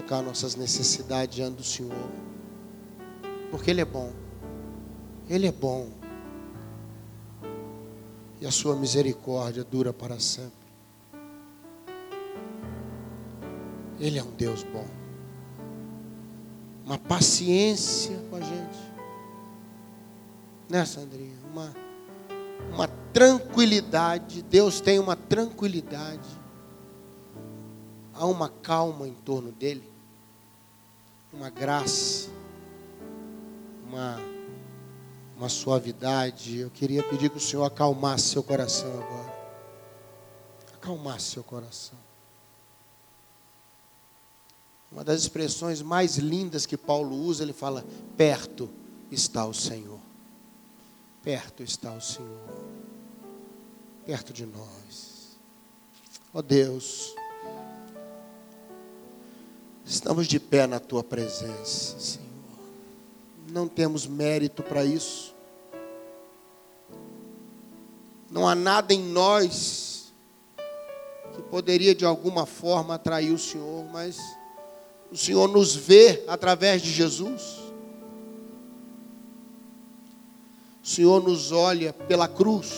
colocar nossas necessidades diante do Senhor. Porque Ele é bom. Ele é bom. E a sua misericórdia dura para sempre. Ele é um Deus bom. Uma paciência com a gente. Né, Sandrinha? Uma, uma tranquilidade. Deus tem uma tranquilidade. Há uma calma em torno dele. Uma graça. Uma, uma suavidade. Eu queria pedir que o Senhor acalmasse seu coração agora. Acalmasse seu coração. Uma das expressões mais lindas que Paulo usa, ele fala: perto está o Senhor. Perto está o Senhor. Perto de nós. Ó oh Deus, estamos de pé na tua presença, Senhor. Não temos mérito para isso. Não há nada em nós que poderia de alguma forma atrair o Senhor, mas o Senhor nos vê através de Jesus. O Senhor nos olha pela cruz.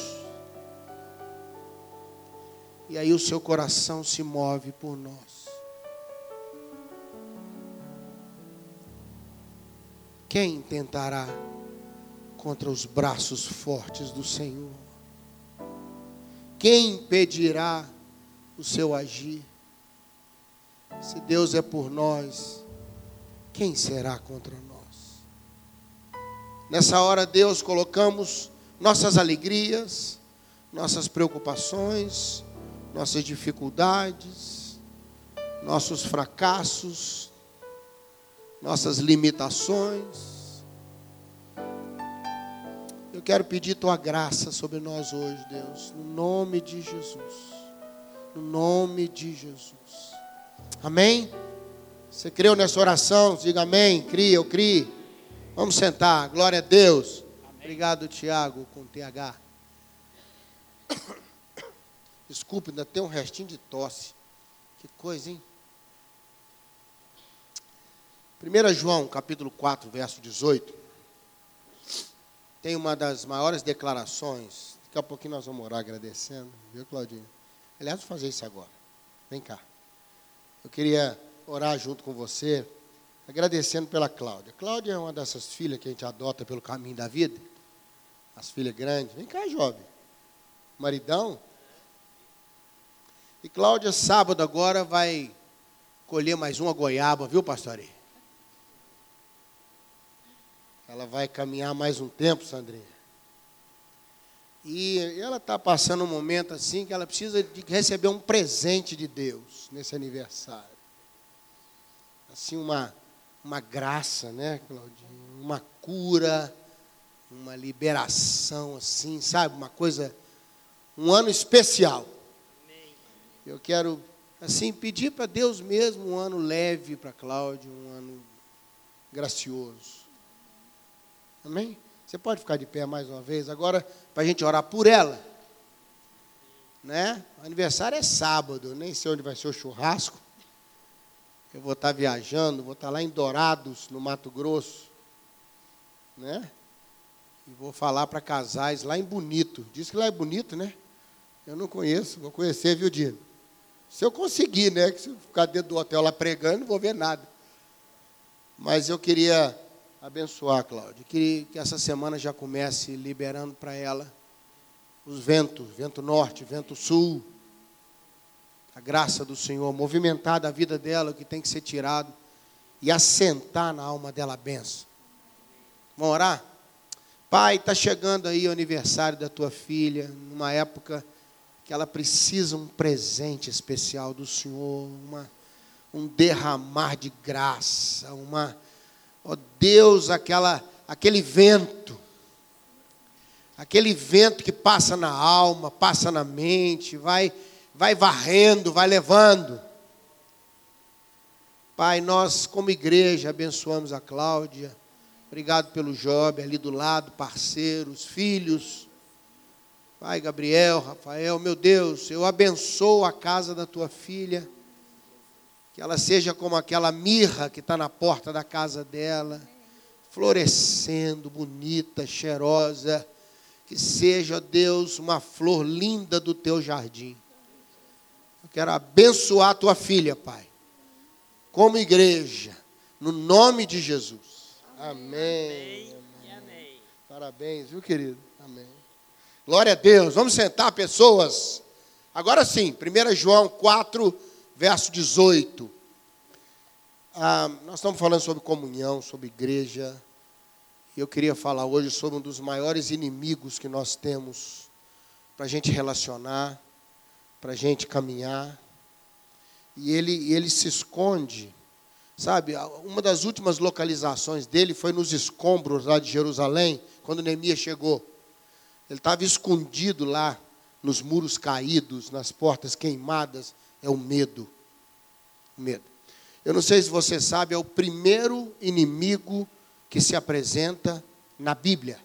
E aí o seu coração se move por nós. Quem tentará contra os braços fortes do Senhor? Quem impedirá o seu agir? Se Deus é por nós, quem será contra nós? Nessa hora, Deus, colocamos nossas alegrias, nossas preocupações, nossas dificuldades, nossos fracassos, nossas limitações. Eu quero pedir tua graça sobre nós hoje, Deus, no nome de Jesus. No nome de Jesus. Amém? Você creu nessa oração? Diga amém. Cria, eu crie. Vamos sentar. Glória a Deus. Amém. Obrigado, Tiago, com TH. Desculpe, ainda tem um restinho de tosse. Que coisa, hein? 1 João, capítulo 4, verso 18. Tem uma das maiores declarações. Daqui a pouquinho nós vamos orar agradecendo. Viu, Claudinho? Aliás, vou fazer isso agora. Vem cá. Eu queria orar junto com você, agradecendo pela Cláudia. Cláudia é uma dessas filhas que a gente adota pelo caminho da vida. As filhas grandes. Vem cá, jovem. Maridão. E Cláudia, sábado agora, vai colher mais uma goiaba, viu, pastor? Ela vai caminhar mais um tempo, Sandrinha. E ela está passando um momento assim que ela precisa de receber um presente de Deus nesse aniversário. Assim, uma, uma graça, né, Claudinho? Uma cura, uma liberação, assim, sabe? Uma coisa, um ano especial. Eu quero, assim, pedir para Deus mesmo um ano leve para Cláudia, um ano gracioso. Amém? Você pode ficar de pé mais uma vez agora para a gente orar por ela. Né? O aniversário é sábado, nem sei onde vai ser o churrasco. Eu vou estar viajando, vou estar lá em Dourados, no Mato Grosso. Né? E vou falar para casais lá em Bonito. Diz que lá é bonito, né? Eu não conheço, vou conhecer, viu, Dino? Se eu conseguir, né? Que se eu ficar dentro do hotel lá pregando, não vou ver nada. Mas eu queria abençoar, Cláudia. Que, que essa semana já comece liberando para ela os ventos, vento norte, vento sul. A graça do Senhor movimentar da vida dela o que tem que ser tirado e assentar na alma dela a benção. Vamos orar? Pai, está chegando aí o aniversário da tua filha, numa época que ela precisa um presente especial do Senhor, uma, um derramar de graça, uma Ó Deus, aquela, aquele vento, aquele vento que passa na alma, passa na mente, vai, vai varrendo, vai levando. Pai, nós como igreja abençoamos a Cláudia. Obrigado pelo Job ali do lado, parceiros, filhos. Pai Gabriel, Rafael, meu Deus, eu abençoo a casa da tua filha. Que ela seja como aquela mirra que está na porta da casa dela, florescendo, bonita, cheirosa. Que seja, Deus, uma flor linda do teu jardim. Eu quero abençoar a tua filha, Pai, como igreja, no nome de Jesus. Amém. Amém. Amém. Parabéns, viu, querido? Amém. Glória a Deus. Vamos sentar, pessoas. Agora sim, 1 João 4, verso 18. Ah, nós estamos falando sobre comunhão, sobre igreja. E eu queria falar hoje sobre um dos maiores inimigos que nós temos para a gente relacionar, para a gente caminhar. E ele, ele se esconde, sabe? Uma das últimas localizações dele foi nos escombros lá de Jerusalém, quando Neemias chegou. Ele estava escondido lá, nos muros caídos, nas portas queimadas. É o medo. O medo. Eu não sei se você sabe, é o primeiro inimigo que se apresenta na Bíblia.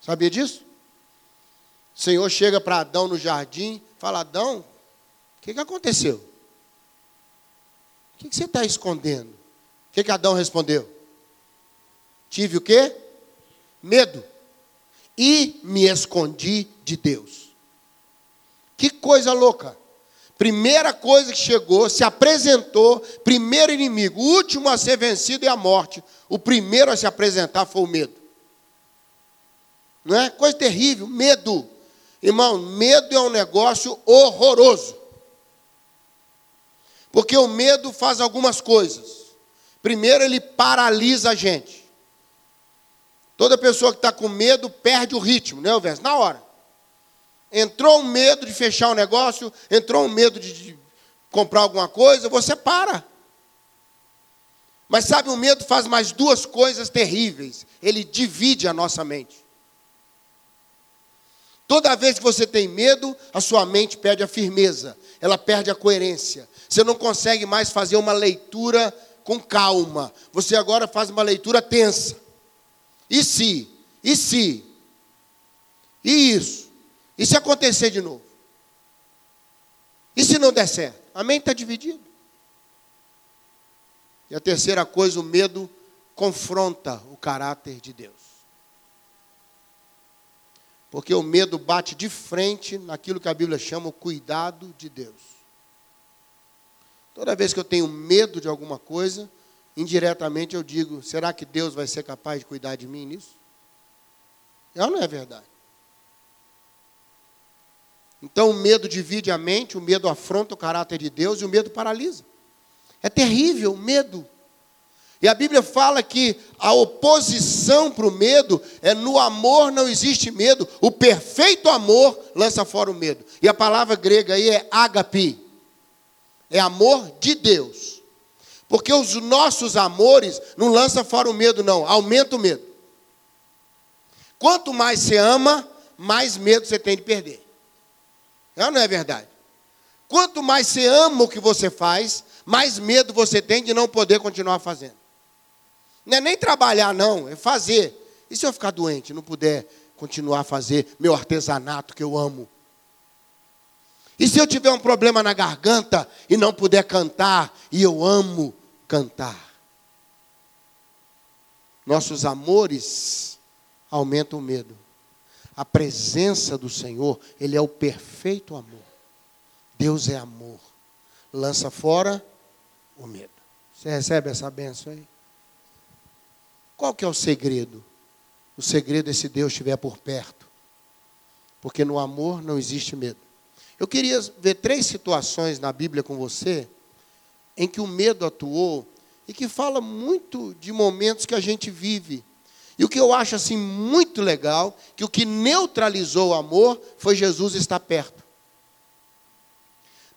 Sabia disso? O Senhor chega para Adão no jardim, fala: Adão, o que, que aconteceu? O que, que você está escondendo? O que, que Adão respondeu? Tive o quê? Medo. E me escondi de Deus. Que coisa louca. Primeira coisa que chegou, se apresentou, primeiro inimigo, o último a ser vencido é a morte. O primeiro a se apresentar foi o medo. Não é? Coisa terrível, medo. Irmão, medo é um negócio horroroso. Porque o medo faz algumas coisas. Primeiro, ele paralisa a gente. Toda pessoa que está com medo perde o ritmo, né, Verso? Na hora. Entrou um medo de fechar o um negócio, entrou um medo de, de comprar alguma coisa, você para. Mas sabe, o medo faz mais duas coisas terríveis. Ele divide a nossa mente. Toda vez que você tem medo, a sua mente perde a firmeza, ela perde a coerência. Você não consegue mais fazer uma leitura com calma. Você agora faz uma leitura tensa. E se? E se? E isso? E se acontecer de novo? E se não der certo? A mente está dividida. E a terceira coisa, o medo confronta o caráter de Deus. Porque o medo bate de frente naquilo que a Bíblia chama o cuidado de Deus. Toda vez que eu tenho medo de alguma coisa, indiretamente eu digo: será que Deus vai ser capaz de cuidar de mim nisso? Ou não é verdade? Então o medo divide a mente, o medo afronta o caráter de Deus e o medo paralisa. É terrível o medo. E a Bíblia fala que a oposição para o medo é no amor não existe medo, o perfeito amor lança fora o medo. E a palavra grega aí é agape, é amor de Deus. Porque os nossos amores não lançam fora o medo, não, aumenta o medo. Quanto mais você ama, mais medo você tem de perder. É não é verdade? Quanto mais você ama o que você faz, mais medo você tem de não poder continuar fazendo. Não é nem trabalhar, não, é fazer. E se eu ficar doente, não puder continuar a fazer meu artesanato que eu amo? E se eu tiver um problema na garganta e não puder cantar, e eu amo cantar? Nossos amores aumentam o medo a presença do Senhor, Ele é o perfeito amor. Deus é amor. Lança fora o medo. Você recebe essa benção aí? Qual que é o segredo? O segredo é se Deus estiver por perto. Porque no amor não existe medo. Eu queria ver três situações na Bíblia com você em que o medo atuou e que fala muito de momentos que a gente vive e o que eu acho assim muito legal, que o que neutralizou o amor foi Jesus estar perto.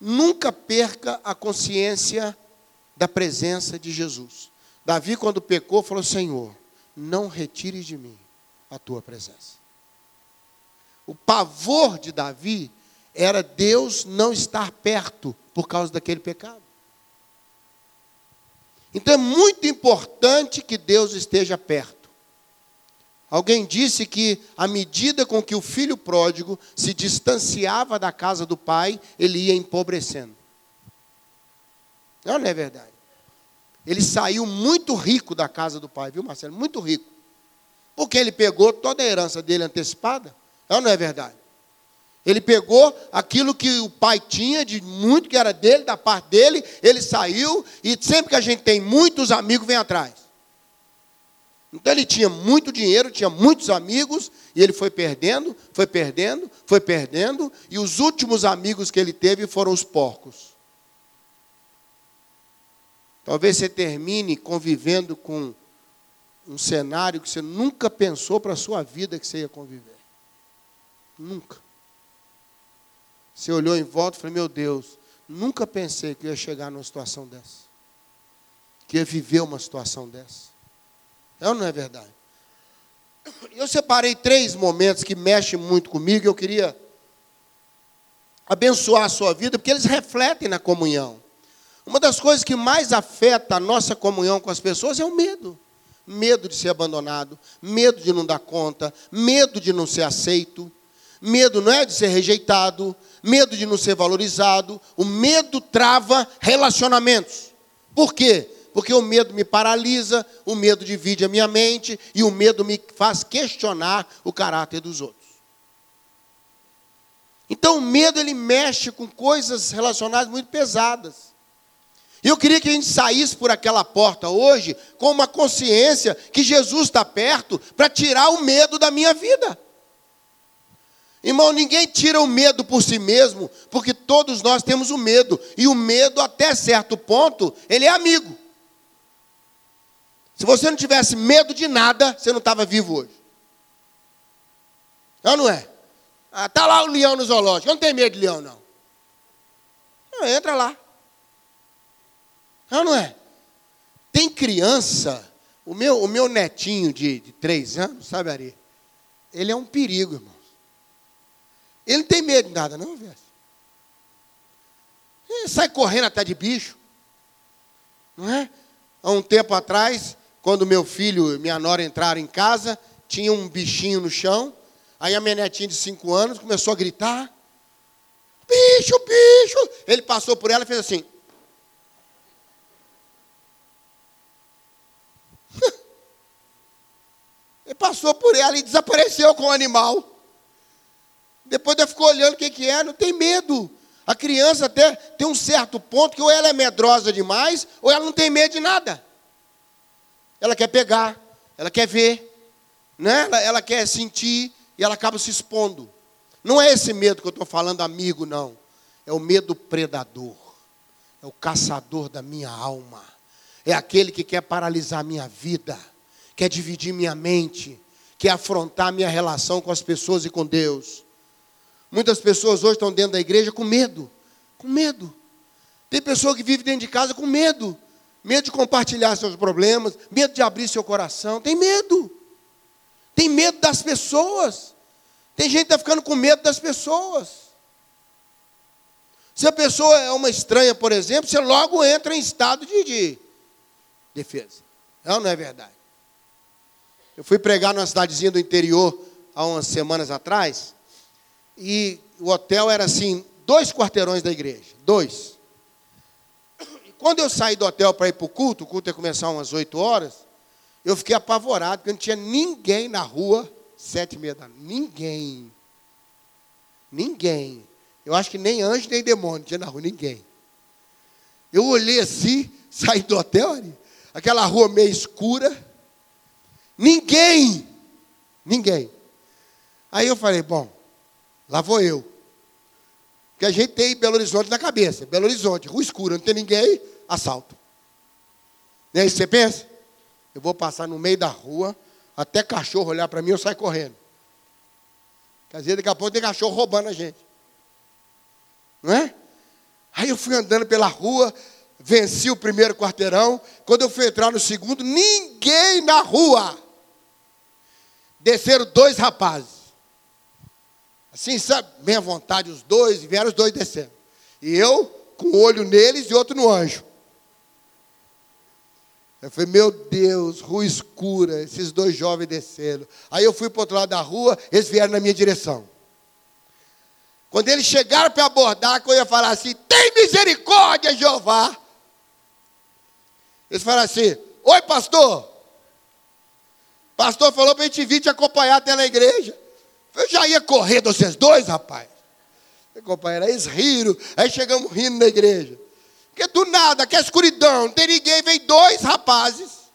Nunca perca a consciência da presença de Jesus. Davi, quando pecou, falou: Senhor, não retires de mim a tua presença. O pavor de Davi era Deus não estar perto por causa daquele pecado. Então é muito importante que Deus esteja perto. Alguém disse que, à medida com que o filho pródigo se distanciava da casa do pai, ele ia empobrecendo. Não, é verdade. Ele saiu muito rico da casa do pai, viu, Marcelo? Muito rico. Porque ele pegou toda a herança dele antecipada. Não, não é verdade. Ele pegou aquilo que o pai tinha de muito que era dele, da parte dele, ele saiu e sempre que a gente tem muitos amigos vem atrás. Então ele tinha muito dinheiro, tinha muitos amigos e ele foi perdendo, foi perdendo, foi perdendo e os últimos amigos que ele teve foram os porcos. Talvez você termine convivendo com um cenário que você nunca pensou para a sua vida que você ia conviver. Nunca. Você olhou em volta e falou: Meu Deus, nunca pensei que ia chegar numa situação dessa. Que ia viver uma situação dessa. É ou não é verdade? Eu separei três momentos que mexem muito comigo e eu queria abençoar a sua vida, porque eles refletem na comunhão. Uma das coisas que mais afeta a nossa comunhão com as pessoas é o medo. Medo de ser abandonado, medo de não dar conta, medo de não ser aceito, medo não é de ser rejeitado, medo de não ser valorizado. O medo trava relacionamentos. Por quê? Porque o medo me paralisa, o medo divide a minha mente e o medo me faz questionar o caráter dos outros. Então o medo ele mexe com coisas relacionadas muito pesadas. E eu queria que a gente saísse por aquela porta hoje com uma consciência que Jesus está perto para tirar o medo da minha vida. Irmão, ninguém tira o medo por si mesmo, porque todos nós temos o medo. E o medo, até certo ponto, ele é amigo. Se você não tivesse medo de nada, você não estava vivo hoje. Não, não é? Ah, tá lá o leão no zoológico. Eu não tenho medo de leão, não. entra lá. Não, não é? Tem criança, o meu, o meu netinho de, de três anos, sabe, Ari? Ele é um perigo, irmão. Ele não tem medo de nada, não, velho. Ele sai correndo até de bicho. Não é? Há um tempo atrás, quando meu filho e minha nora entraram em casa, tinha um bichinho no chão. Aí a minha netinha de cinco anos começou a gritar: Bicho, bicho! Ele passou por ela e fez assim. Ele passou por ela e desapareceu com o animal. Depois ela ficou olhando o que, que é, não tem medo. A criança até tem um certo ponto que ou ela é medrosa demais, ou ela não tem medo de nada. Ela quer pegar, ela quer ver, né? ela, ela quer sentir e ela acaba se expondo. Não é esse medo que eu estou falando, amigo, não. É o medo predador. É o caçador da minha alma. É aquele que quer paralisar minha vida quer dividir minha mente, quer afrontar minha relação com as pessoas e com Deus. Muitas pessoas hoje estão dentro da igreja com medo, com medo. Tem pessoa que vive dentro de casa com medo, medo de compartilhar seus problemas, medo de abrir seu coração, tem medo. Tem medo das pessoas. Tem gente que está ficando com medo das pessoas. Se a pessoa é uma estranha, por exemplo, você logo entra em estado de, de defesa. Não, não é verdade. Eu fui pregar numa cidadezinha do interior há umas semanas atrás, e o hotel era assim, dois quarteirões da igreja, dois. Quando eu saí do hotel para ir para o culto, o culto ia começar umas 8 horas, eu fiquei apavorado, porque não tinha ninguém na rua, sete e meia da Ninguém. Ninguém. Eu acho que nem anjo, nem demônio tinha na rua, ninguém. Eu olhei assim, saí do hotel, aquela rua meio escura, Ninguém. Ninguém. Aí eu falei, bom, lá vou eu. Porque a gente tem Belo Horizonte na cabeça. Belo Horizonte, rua escura, não tem ninguém, assalto. E aí você pensa? Eu vou passar no meio da rua, até cachorro olhar para mim, eu saio correndo. Quer dizer, daqui a pouco tem cachorro roubando a gente. Não é? Aí eu fui andando pela rua, venci o primeiro quarteirão. Quando eu fui entrar no segundo, ninguém na rua desceram dois rapazes. Assim, sabe, bem à vontade os dois, e vieram os dois descendo. E eu com o olho neles e outro no anjo. Eu falei, meu Deus, rua escura, esses dois jovens descendo. Aí eu fui para o outro lado da rua, eles vieram na minha direção. Quando eles chegaram para abordar, que eu ia falar assim, tem misericórdia, Jeová. Eles falaram assim: Oi, pastor. Pastor falou para a gente vir te acompanhar até na igreja. Eu já ia correr de vocês dois, rapaz. Companheiro, eles riram, aí chegamos rindo na igreja. Porque do nada, que é escuridão, não tem ninguém, vem dois rapazes.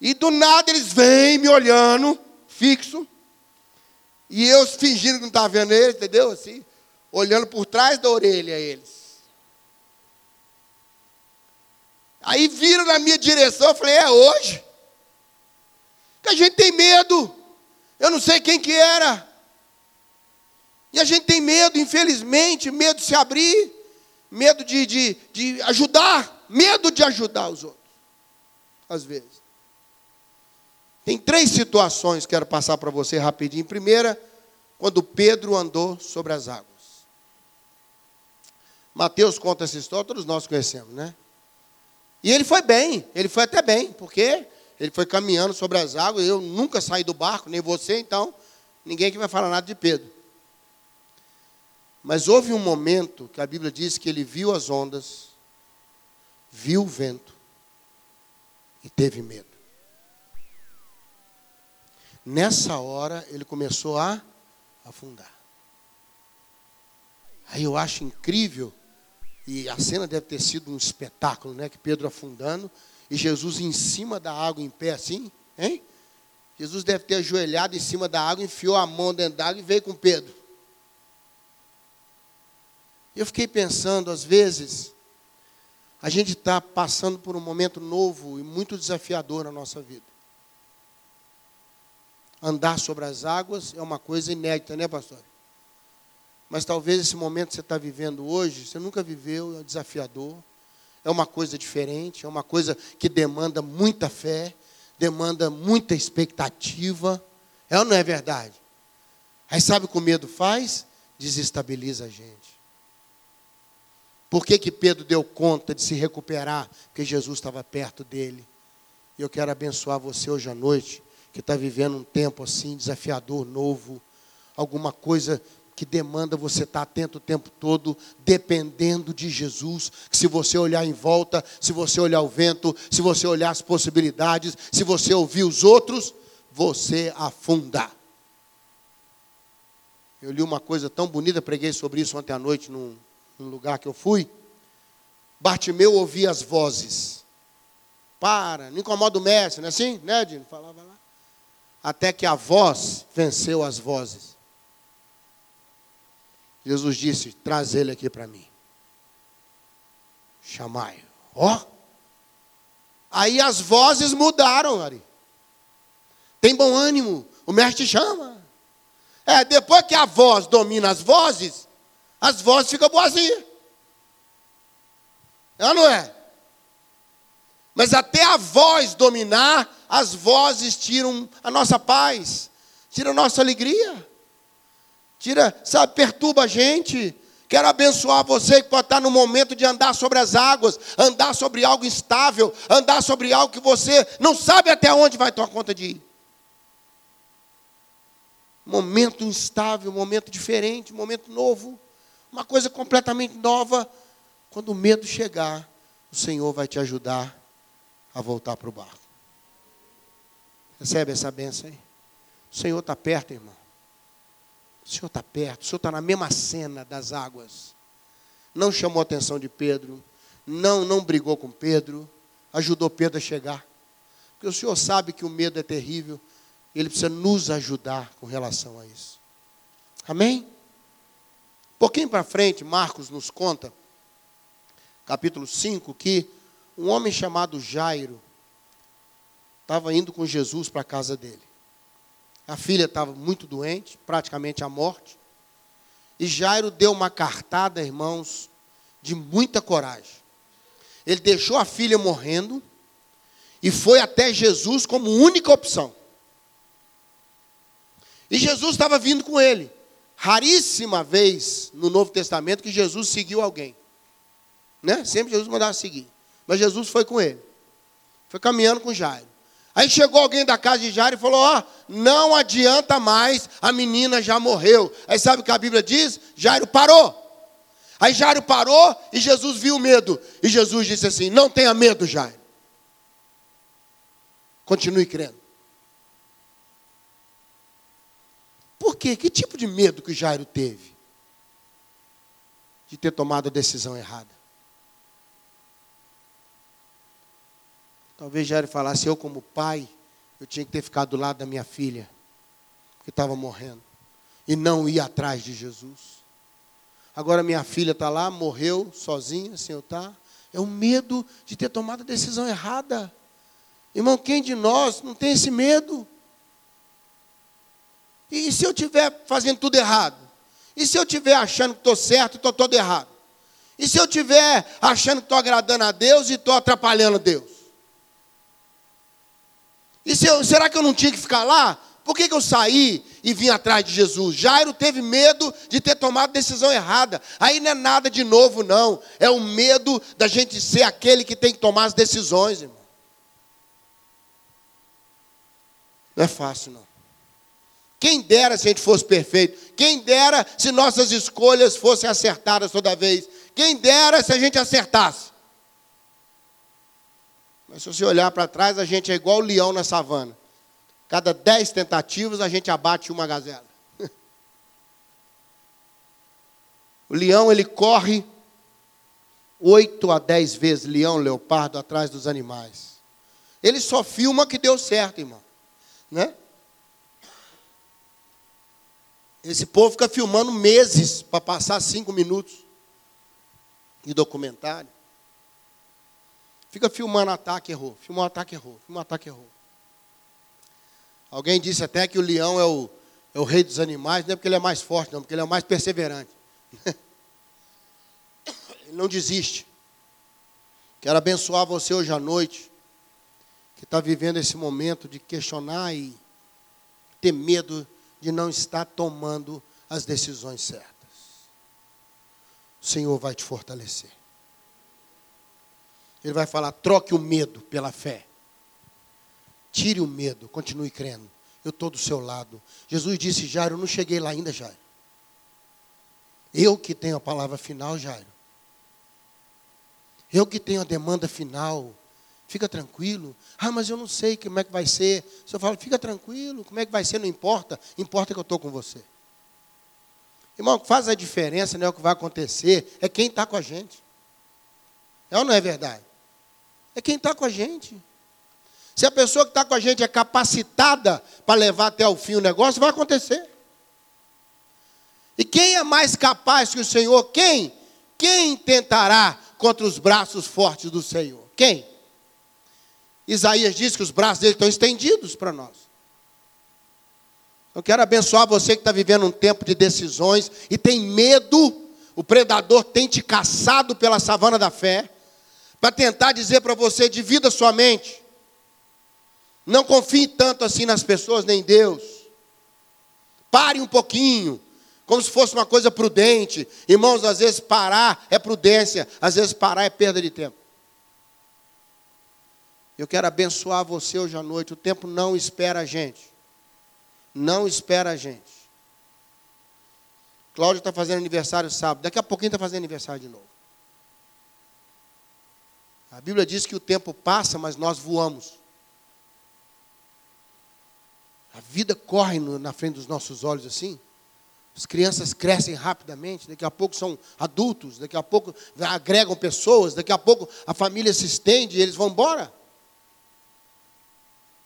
E do nada eles vêm me olhando, fixo. E eu fingindo que não estava vendo eles, entendeu? Assim, olhando por trás da orelha eles. Aí viram na minha direção, eu falei, é hoje. Que a gente tem medo. Eu não sei quem que era. E a gente tem medo, infelizmente, medo de se abrir, medo de, de, de ajudar, medo de ajudar os outros. Às vezes. Tem três situações que quero passar para você rapidinho. Primeira, quando Pedro andou sobre as águas. Mateus conta essa história, todos nós conhecemos, né? E ele foi bem, ele foi até bem, porque ele foi caminhando sobre as águas, eu nunca saí do barco, nem você, então ninguém que vai falar nada de Pedro. Mas houve um momento que a Bíblia diz que ele viu as ondas, viu o vento e teve medo. Nessa hora ele começou a afundar. Aí eu acho incrível e a cena deve ter sido um espetáculo, né? Que Pedro afundando e Jesus em cima da água em pé assim, hein? Jesus deve ter ajoelhado em cima da água, enfiou a mão dentro da água e veio com Pedro. Eu fiquei pensando, às vezes, a gente está passando por um momento novo e muito desafiador na nossa vida. Andar sobre as águas é uma coisa inédita, né, pastor? Mas talvez esse momento que você está vivendo hoje, você nunca viveu, é desafiador, é uma coisa diferente, é uma coisa que demanda muita fé, demanda muita expectativa. É ou não é verdade? Aí sabe o que o medo faz? Desestabiliza a gente. Por que, que Pedro deu conta de se recuperar? Porque Jesus estava perto dele. E eu quero abençoar você hoje à noite, que está vivendo um tempo assim, desafiador, novo, alguma coisa que demanda você estar atento o tempo todo, dependendo de Jesus. Que se você olhar em volta, se você olhar o vento, se você olhar as possibilidades, se você ouvir os outros, você afunda. Eu li uma coisa tão bonita, preguei sobre isso ontem à noite num, num lugar que eu fui. Bartimeu ouvia as vozes. Para, não incomoda o mestre, não é assim? Né, Dino? Falava lá. Até que a voz venceu as vozes. Jesus disse: Traz ele aqui para mim. Chamai. Ó. Oh. Aí as vozes mudaram, Ari. Tem bom ânimo. O mestre chama. É, depois que a voz domina as vozes, as vozes ficam boazinhas. É ou não é? Mas até a voz dominar, as vozes tiram a nossa paz, tiram a nossa alegria tira, sabe, perturba a gente. Quero abençoar você que pode estar no momento de andar sobre as águas, andar sobre algo instável, andar sobre algo que você não sabe até onde vai tomar conta de ir. Momento instável, momento diferente, momento novo, uma coisa completamente nova. Quando o medo chegar, o Senhor vai te ajudar a voltar para o barco. Recebe essa benção aí? O Senhor está perto, irmão. O Senhor está perto, o Senhor está na mesma cena das águas. Não chamou a atenção de Pedro, não, não brigou com Pedro, ajudou Pedro a chegar. Porque o Senhor sabe que o medo é terrível, ele precisa nos ajudar com relação a isso. Amém? Um pouquinho para frente, Marcos nos conta, capítulo 5, que um homem chamado Jairo estava indo com Jesus para a casa dele. A filha estava muito doente, praticamente à morte. E Jairo deu uma cartada, irmãos, de muita coragem. Ele deixou a filha morrendo e foi até Jesus como única opção. E Jesus estava vindo com ele. Raríssima vez no Novo Testamento que Jesus seguiu alguém. Né? Sempre Jesus mandava seguir. Mas Jesus foi com ele. Foi caminhando com Jairo. Aí chegou alguém da casa de Jairo e falou: Ó, oh, não adianta mais, a menina já morreu. Aí sabe o que a Bíblia diz? Jairo parou. Aí Jairo parou e Jesus viu o medo. E Jesus disse assim: Não tenha medo, Jairo. Continue crendo. Por quê? Que tipo de medo que Jairo teve? De ter tomado a decisão errada. Talvez Jairo falasse, eu como pai, eu tinha que ter ficado do lado da minha filha, que estava morrendo, e não ir atrás de Jesus. Agora minha filha está lá, morreu sozinha, Senhor está. É o medo de ter tomado a decisão errada. Irmão, quem de nós não tem esse medo? E, se eu estiver fazendo tudo errado? E se eu estiver achando que estou certo e estou todo errado? E se eu estiver achando que estou agradando a Deus e estou atrapalhando Deus? E se eu, será que eu não tinha que ficar lá? Por que, que eu saí e vim atrás de Jesus? Jairo teve medo de ter tomado decisão errada. Aí não é nada de novo, não. É o medo da gente ser aquele que tem que tomar as decisões, irmão. Não é fácil, não. Quem dera se a gente fosse perfeito. Quem dera se nossas escolhas fossem acertadas toda vez. Quem dera se a gente acertasse. Mas se você olhar para trás, a gente é igual o leão na savana. Cada dez tentativas, a gente abate uma gazela. O leão, ele corre oito a dez vezes, leão, leopardo, atrás dos animais. Ele só filma que deu certo, irmão. Né? Esse povo fica filmando meses para passar cinco minutos de documentário. Fica filmando ataque, errou. Filmou ataque, errou. Filmou ataque, errou. Alguém disse até que o leão é o, é o rei dos animais, não é porque ele é mais forte, não, porque ele é o mais perseverante. ele não desiste. Quero abençoar você hoje à noite, que está vivendo esse momento de questionar e ter medo de não estar tomando as decisões certas. O Senhor vai te fortalecer. Ele vai falar: troque o medo pela fé. Tire o medo, continue crendo. Eu estou do seu lado. Jesus disse: Jairo, eu não cheguei lá ainda, Jairo. Eu que tenho a palavra final, Jairo. Eu que tenho a demanda final. Fica tranquilo. Ah, mas eu não sei como é que vai ser. Se eu falo, fica tranquilo, como é que vai ser, não importa. Importa que eu estou com você. Irmão, o que faz a diferença, não é o que vai acontecer, é quem está com a gente. É ou não é verdade? É quem está com a gente. Se a pessoa que está com a gente é capacitada para levar até o fim o negócio, vai acontecer. E quem é mais capaz que o Senhor? Quem? Quem tentará contra os braços fortes do Senhor? Quem? Isaías diz que os braços dele estão estendidos para nós. Eu quero abençoar você que está vivendo um tempo de decisões e tem medo, o predador tem te caçado pela savana da fé, para tentar dizer para você: divida sua mente. Não confie tanto assim nas pessoas, nem em Deus. Pare um pouquinho, como se fosse uma coisa prudente. Irmãos, às vezes parar é prudência, às vezes parar é perda de tempo. Eu quero abençoar você hoje à noite. O tempo não espera a gente. Não espera a gente. Cláudio está fazendo aniversário sábado. Daqui a pouquinho está fazendo aniversário de novo. A Bíblia diz que o tempo passa, mas nós voamos. A vida corre na frente dos nossos olhos assim. As crianças crescem rapidamente, daqui a pouco são adultos, daqui a pouco agregam pessoas, daqui a pouco a família se estende e eles vão embora.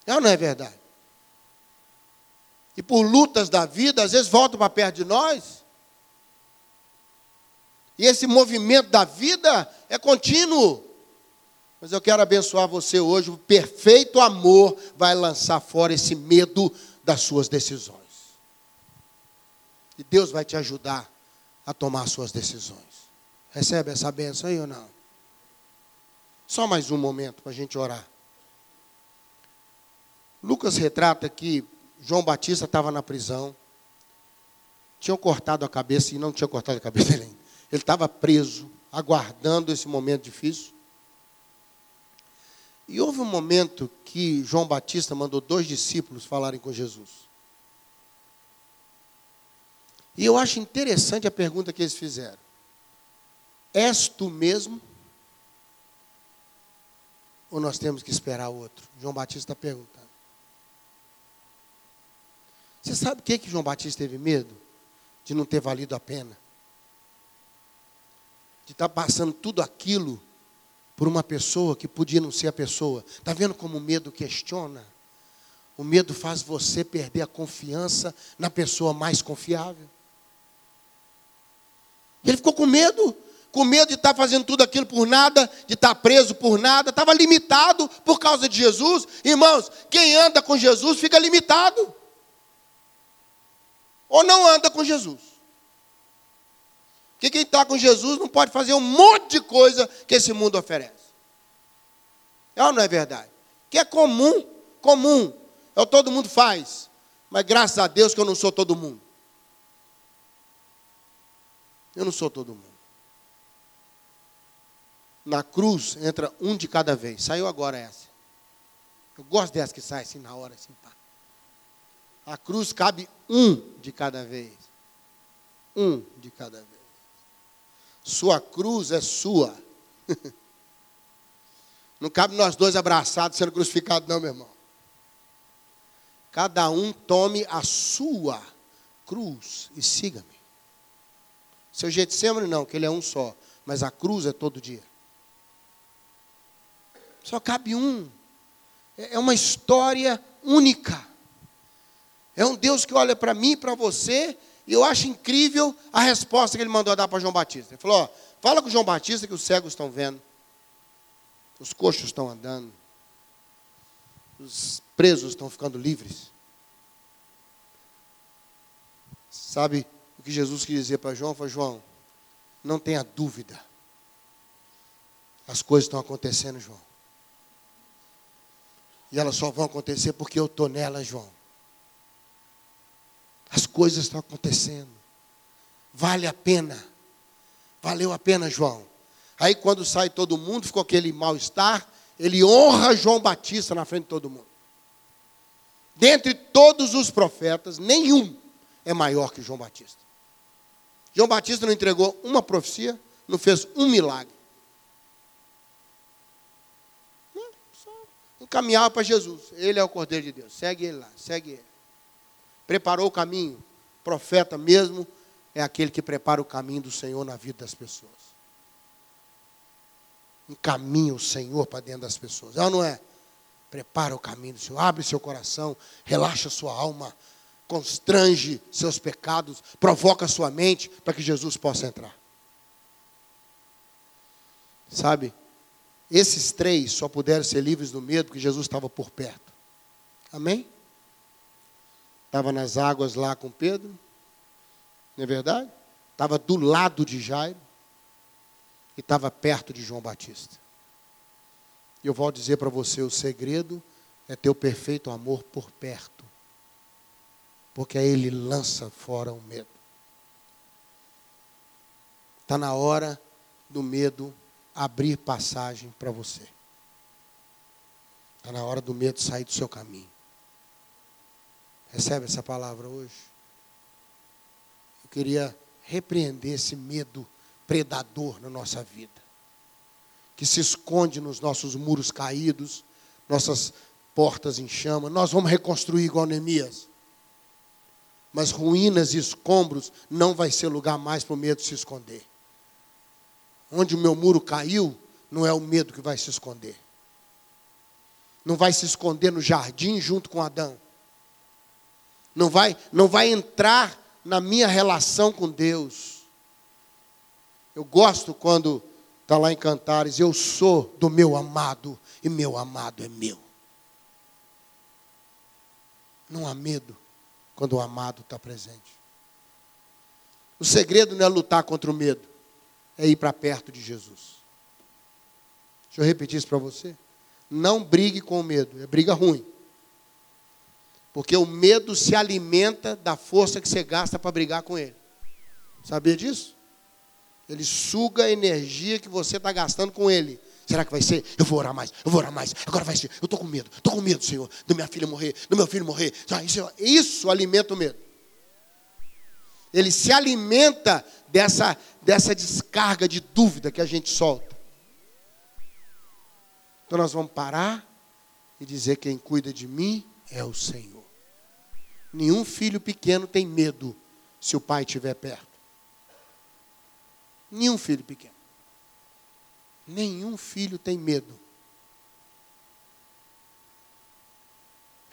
É ou não é verdade? E por lutas da vida, às vezes voltam para perto de nós. E esse movimento da vida é contínuo. Mas eu quero abençoar você hoje. O perfeito amor vai lançar fora esse medo das suas decisões. E Deus vai te ajudar a tomar suas decisões. Recebe essa benção aí ou não? Só mais um momento para a gente orar. Lucas retrata que João Batista estava na prisão. Tinham cortado a cabeça e não tinha cortado a cabeça dele. Ele estava preso, aguardando esse momento difícil. E houve um momento que João Batista mandou dois discípulos falarem com Jesus. E eu acho interessante a pergunta que eles fizeram: És tu mesmo? Ou nós temos que esperar outro? João Batista está perguntando. Você sabe o que, que João Batista teve medo? De não ter valido a pena. De estar tá passando tudo aquilo por uma pessoa que podia não ser a pessoa. Está vendo como o medo questiona? O medo faz você perder a confiança na pessoa mais confiável. Ele ficou com medo, com medo de estar fazendo tudo aquilo por nada, de estar preso por nada, estava limitado por causa de Jesus. Irmãos, quem anda com Jesus fica limitado. Ou não anda com Jesus. Porque quem está com Jesus não pode fazer um monte de coisa que esse mundo oferece. É ou não é verdade? Que é comum, comum. É o todo mundo faz. Mas graças a Deus que eu não sou todo mundo. Eu não sou todo mundo. Na cruz entra um de cada vez. Saiu agora essa. Eu gosto dessa que sai assim na hora, assim, pá. A cruz cabe um de cada vez. Um de cada vez. Sua cruz é sua. Não cabe nós dois abraçados sendo crucificados, não, meu irmão. Cada um tome a sua cruz e siga-me. Seu Getsemane não, que ele é um só. Mas a cruz é todo dia. Só cabe um. É, é uma história única. É um Deus que olha para mim e para você, e eu acho incrível a resposta que ele mandou dar para João Batista. Ele falou: ó, fala com João Batista que os cegos estão vendo, os coxos estão andando, os presos estão ficando livres. Sabe, o que Jesus quis dizer para João foi: João, não tenha dúvida. As coisas estão acontecendo, João. E elas só vão acontecer porque eu estou nelas, João. As coisas estão acontecendo. Vale a pena. Valeu a pena, João. Aí quando sai todo mundo, ficou aquele mal-estar, ele honra João Batista na frente de todo mundo. Dentre todos os profetas, nenhum é maior que João Batista. João Batista não entregou uma profecia, não fez um milagre. Só encaminhava para Jesus. Ele é o Cordeiro de Deus. Segue ele lá, segue ele. Preparou o caminho. Profeta mesmo é aquele que prepara o caminho do Senhor na vida das pessoas. Encaminha o Senhor para dentro das pessoas. É ou não é? Prepara o caminho do Senhor. Abre seu coração. Relaxa sua alma constrange seus pecados, provoca sua mente para que Jesus possa entrar. Sabe? Esses três só puderam ser livres do medo porque Jesus estava por perto. Amém? Estava nas águas lá com Pedro, não é verdade? Estava do lado de Jairo e estava perto de João Batista. E eu vou dizer para você: o segredo é ter o perfeito amor por perto porque aí ele lança fora o medo. Está na hora do medo abrir passagem para você. Está na hora do medo sair do seu caminho. Recebe essa palavra hoje? Eu queria repreender esse medo predador na nossa vida, que se esconde nos nossos muros caídos, nossas portas em chama. Nós vamos reconstruir igual Neemias mas ruínas e escombros não vai ser lugar mais para o medo se esconder. Onde o meu muro caiu, não é o medo que vai se esconder. Não vai se esconder no jardim junto com Adão. Não vai, não vai entrar na minha relação com Deus. Eu gosto quando está lá em Cantares, eu sou do meu amado e meu amado é meu. Não há medo quando o amado está presente. O segredo não é lutar contra o medo, é ir para perto de Jesus. Deixa eu repetir isso para você. Não brigue com o medo, é briga ruim. Porque o medo se alimenta da força que você gasta para brigar com ele. Sabia disso? Ele suga a energia que você está gastando com ele. Será que vai ser? Eu vou orar mais, eu vou orar mais. Agora vai ser. Eu estou com medo, estou com medo, Senhor, da minha filha morrer, do meu filho morrer. Isso, isso alimenta o medo. Ele se alimenta dessa, dessa descarga de dúvida que a gente solta. Então nós vamos parar e dizer: quem cuida de mim é o Senhor. Nenhum filho pequeno tem medo se o pai estiver perto. Nenhum filho pequeno. Nenhum filho tem medo.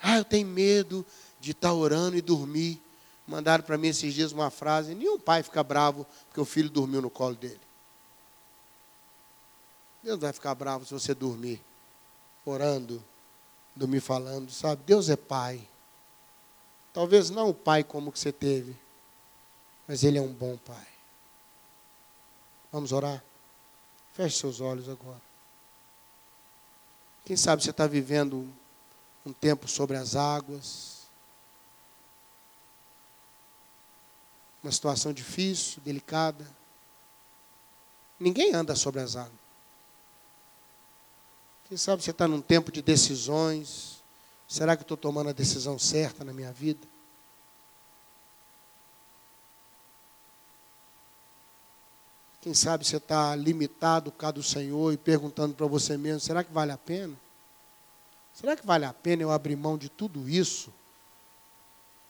Ah, eu tenho medo de estar orando e dormir. Mandaram para mim esses dias uma frase: nenhum pai fica bravo porque o filho dormiu no colo dele. Deus vai ficar bravo se você dormir, orando, dormir falando, sabe? Deus é pai. Talvez não o pai como que você teve, mas ele é um bom pai. Vamos orar? Feche seus olhos agora. Quem sabe você está vivendo um tempo sobre as águas, uma situação difícil, delicada. Ninguém anda sobre as águas. Quem sabe você está num tempo de decisões. Será que estou tomando a decisão certa na minha vida? Quem sabe você está limitado por causa do Senhor e perguntando para você mesmo: será que vale a pena? Será que vale a pena eu abrir mão de tudo isso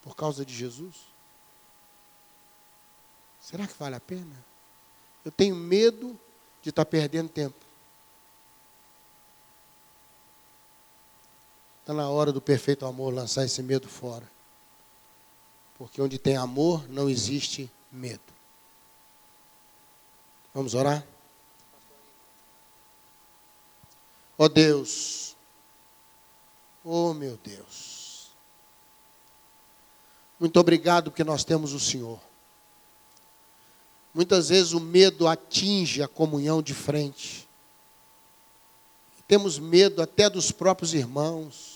por causa de Jesus? Será que vale a pena? Eu tenho medo de estar perdendo tempo. Está na hora do perfeito amor lançar esse medo fora. Porque onde tem amor, não existe medo. Vamos orar? Ó oh Deus, oh meu Deus, muito obrigado porque nós temos o Senhor. Muitas vezes o medo atinge a comunhão de frente. Temos medo até dos próprios irmãos,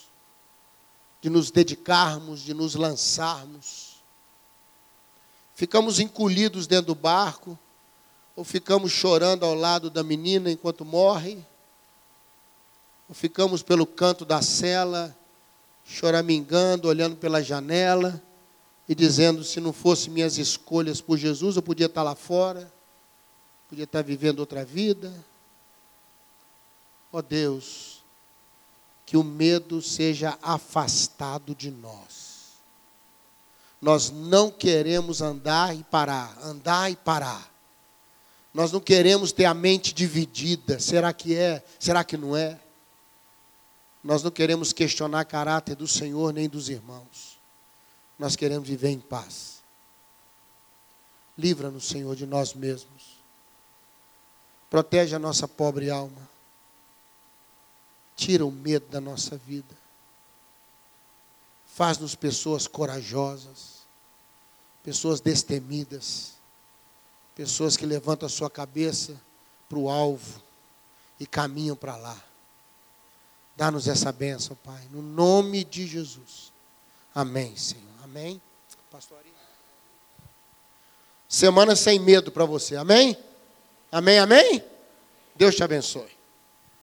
de nos dedicarmos, de nos lançarmos. Ficamos encolhidos dentro do barco ou ficamos chorando ao lado da menina enquanto morre? Ou ficamos pelo canto da cela, choramingando, olhando pela janela e dizendo: se não fosse minhas escolhas por Jesus, eu podia estar lá fora, podia estar vivendo outra vida. Ó oh Deus, que o medo seja afastado de nós. Nós não queremos andar e parar, andar e parar. Nós não queremos ter a mente dividida. Será que é? Será que não é? Nós não queremos questionar caráter do Senhor nem dos irmãos. Nós queremos viver em paz. Livra-nos, Senhor, de nós mesmos. Protege a nossa pobre alma. Tira o medo da nossa vida. Faz-nos pessoas corajosas, pessoas destemidas Pessoas que levantam a sua cabeça para o alvo e caminham para lá. Dá-nos essa bênção, Pai, no nome de Jesus. Amém, Senhor. Amém. Pastor. Semana sem medo para você. Amém? Amém, amém? Deus te abençoe.